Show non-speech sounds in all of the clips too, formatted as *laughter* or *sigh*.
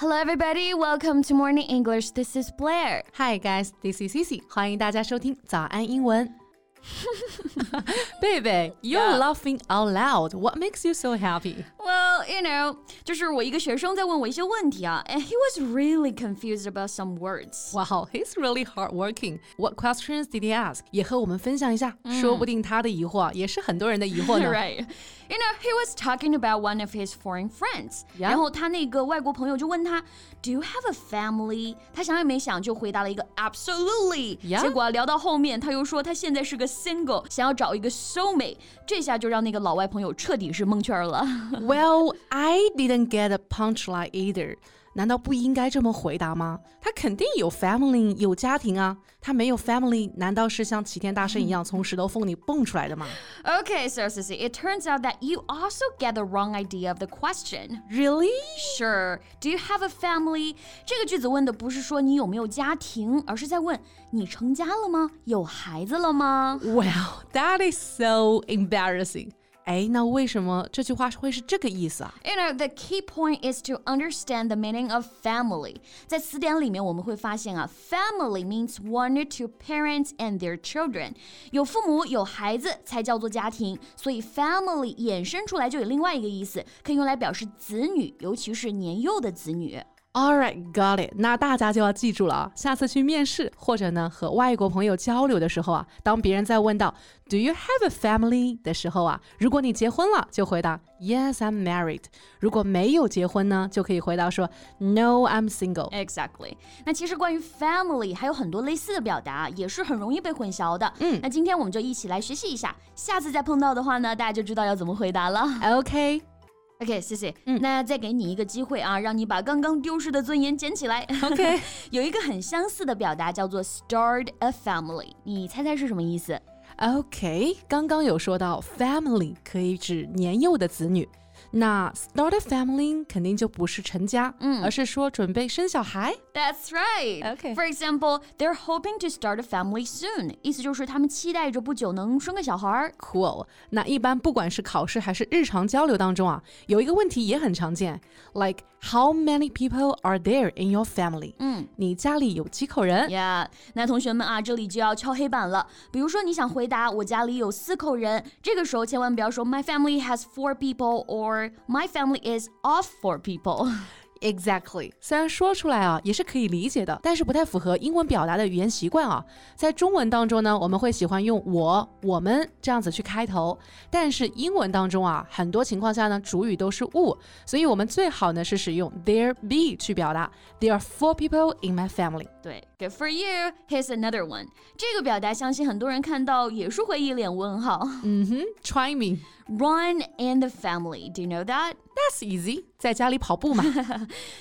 Hello, everybody. Welcome to Morning English. This is Blair. Hi, guys. This is Cici. 欢迎大家收听早安英文。Baby, you're *laughs* Yeah. *laughs* laughing out loud. What makes you so happy? Well, you know, 就是我一个学生在问我一些问题啊，and he was really confused about some words. Wow, he's really hardworking. What questions did he ask? 也和我们分享一下，说不定他的疑惑也是很多人的疑惑呢。 right. *laughs* You know, he was talking about one of his foreign friends. Yeah. 然后他那个外国朋友就问他，Do you have a family？他想也没想就回答了一个 Absolutely。 Yeah. 结果啊聊到后面，他又说他现在是个 single，想要找一个 soulmate。这下就让那个老外朋友彻底是蒙圈了。 Well, *laughs* I didn't get a punchline either. 难道不应该这么回答吗？他肯定有 family，有家庭啊。他没有 family，难道是像齐天大圣一样从石头缝里蹦出来的吗？Okay, so Cici, it turns out that you also get the wrong idea of the question. Really? Sure. Do you have a family? 这个句子问的不是说你有没有家庭，而是在问你成家了吗？有孩子了吗？Well, that is so embarrassing. 哎，那为什么这句话会是这个意思啊？You know, the key point is to understand the meaning of family. 在词典里面我们会发现啊，family means one or two parents and their children. 有父母有孩子才叫做家庭，所以 family 衍生出来就有另外一个意思，可以用来表示子女，尤其是年幼的子女。All right, got it. 那大家就要记住了啊，下次去面试或者呢和外国朋友交流的时候啊，当别人在问到 Do you have a family 的时候啊，如果你结婚了，就回答 Yes, I'm married。如果没有结婚呢，就可以回答说 No, I'm single。Exactly。那其实关于 family 还有很多类似的表达，也是很容易被混淆的。嗯，那今天我们就一起来学习一下，下次再碰到的话呢，大家就知道要怎么回答了。OK，OK，谢谢。嗯那再给你一个机会啊，让你把刚刚丢失的尊严捡起来。OK *laughs* 有一个很相似的表达叫做 start a family，你猜猜是什么意思？OK，刚刚有说到 family 可以指年幼的子女，那 start a family 肯定就不是成家，嗯，而是说准备生小孩。 That's right. Okay. For example, they're hoping to start a family soon. 意思就是他们期待着不久能生个小孩儿。 Cool。那一般不管是考试还是日常交流当中啊，有一个问题也很常见，like how many people are there in your family？嗯，你家里有几口人 Yeah，那同学们啊，这里就要敲黑板了。比如说，你想回答我家里有四口人，这个时候千万不要说 My family has four people or My family is of four people。 Exactly，虽然说出来啊也是可以理解的，但是不太符合英文表达的语言习惯啊。在中文当中呢，我们会喜欢用我、我们这样子去开头，但是英文当中啊，很多情况下呢，主语都是物，所以我们最好呢是使用 there be 去表达 There are four people in my family。对 ，Good for you. Here's another one. 这个表达相信很多人看到也是会一脸问号。嗯哼，Try me。 Run in the family. Do you know that? That's easy，在家里跑步嘛。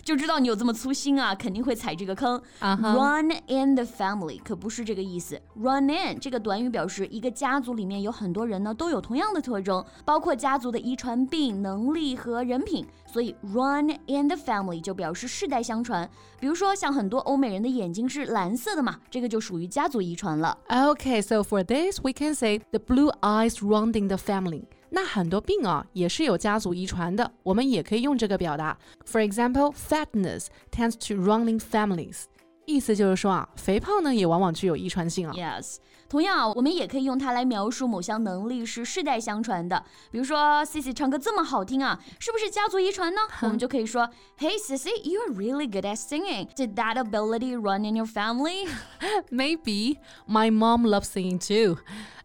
就知道你有这么粗心啊，肯定会踩这个坑。啊哈 Run in the family 可不是这个意思。Run in 这个短语表示一个家族里面有很多人呢都有同样的特征，包括家族的遗传病、能力和人品。所以 run in the family 就表示世代相传。比如说像很多欧美人的眼睛是 蓝色的嘛，这个就属于家族遗传了。 Okay, so for this we can say the blue eyes run in the family. 那很多病啊也是有家族遗传的，我们也可以用这个表达。For example, fatness tends to run in families. 意思就是说啊，肥胖呢也往往具有遗传性啊。 Yes，同样啊，我们也可以用它来描述某项能力是世代相传的。比如说，Cici 唱歌这么好听啊，是不是家族遗传呢？我们就可以说，Hey Cici, *laughs* you are really good at singing. Did that ability run in your family? *laughs* Maybe my mom loves singing too.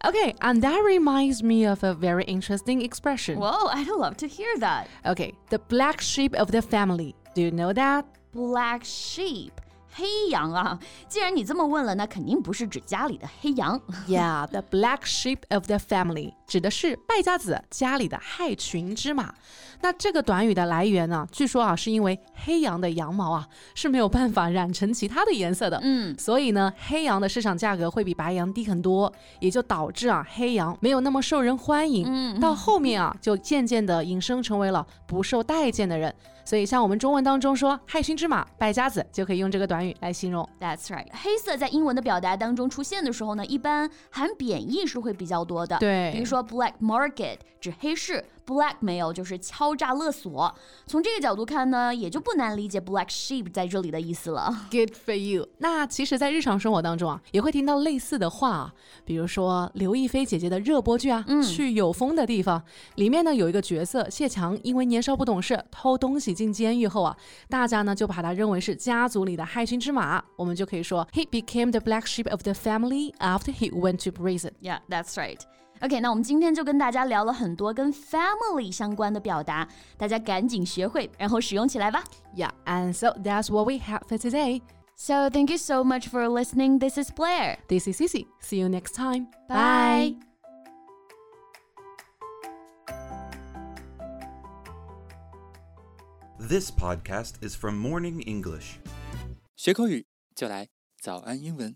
Okay, and that reminds me of a very interesting expression. Whoa, I'd love to hear that. Okay, the black sheep of the family. Do you know that? Black sheep. 黑羊啊，既然你这么问了，那肯定不是指家里的黑羊。Yeah, the black sheep of the family 指的是败家子家里的害群之马。那这个短语的来源呢，据说啊是因为黑羊的羊毛啊是没有办法染成其他的颜色的，嗯，所以呢黑羊的市场价格会比白羊低很多，也就导致啊黑羊没有那么受人欢迎。嗯到后面啊就渐渐的引申成为了不受待见的人。所以像我们中文当中说害群之马、败家子，就可以用这个短语来形容。That's right，黑色在英文的表达当中出现的时候呢，一般含贬义是会比较多的。对比如说说 black market 指黑市，blackmail 就是敲诈勒索。从这个角度看呢，也就不难理解 black sheep 在这里的意思了。Good for you。那其实，在日常生活当中啊，也会听到类似的话啊，比如说刘亦菲姐姐的热播剧啊，嗯去有风的地方》里面呢有一个角色谢强，因为年少不懂事偷东西进监狱后啊，大家呢就把他认为是家族里的害群之马，我们就可以说 He became the black sheep of the family after he went to prison。 Yeah, that's right. OK，那我们今天就跟大家聊了很多跟 family 相关的表达，大家赶紧学会，然后使用起来吧。 Yeah, and so that's what we have for today. So thank you so much for listening. This is Blair. This is Cici. See you next time. Bye. This podcast is from Morning English. 学口语就来早安英文。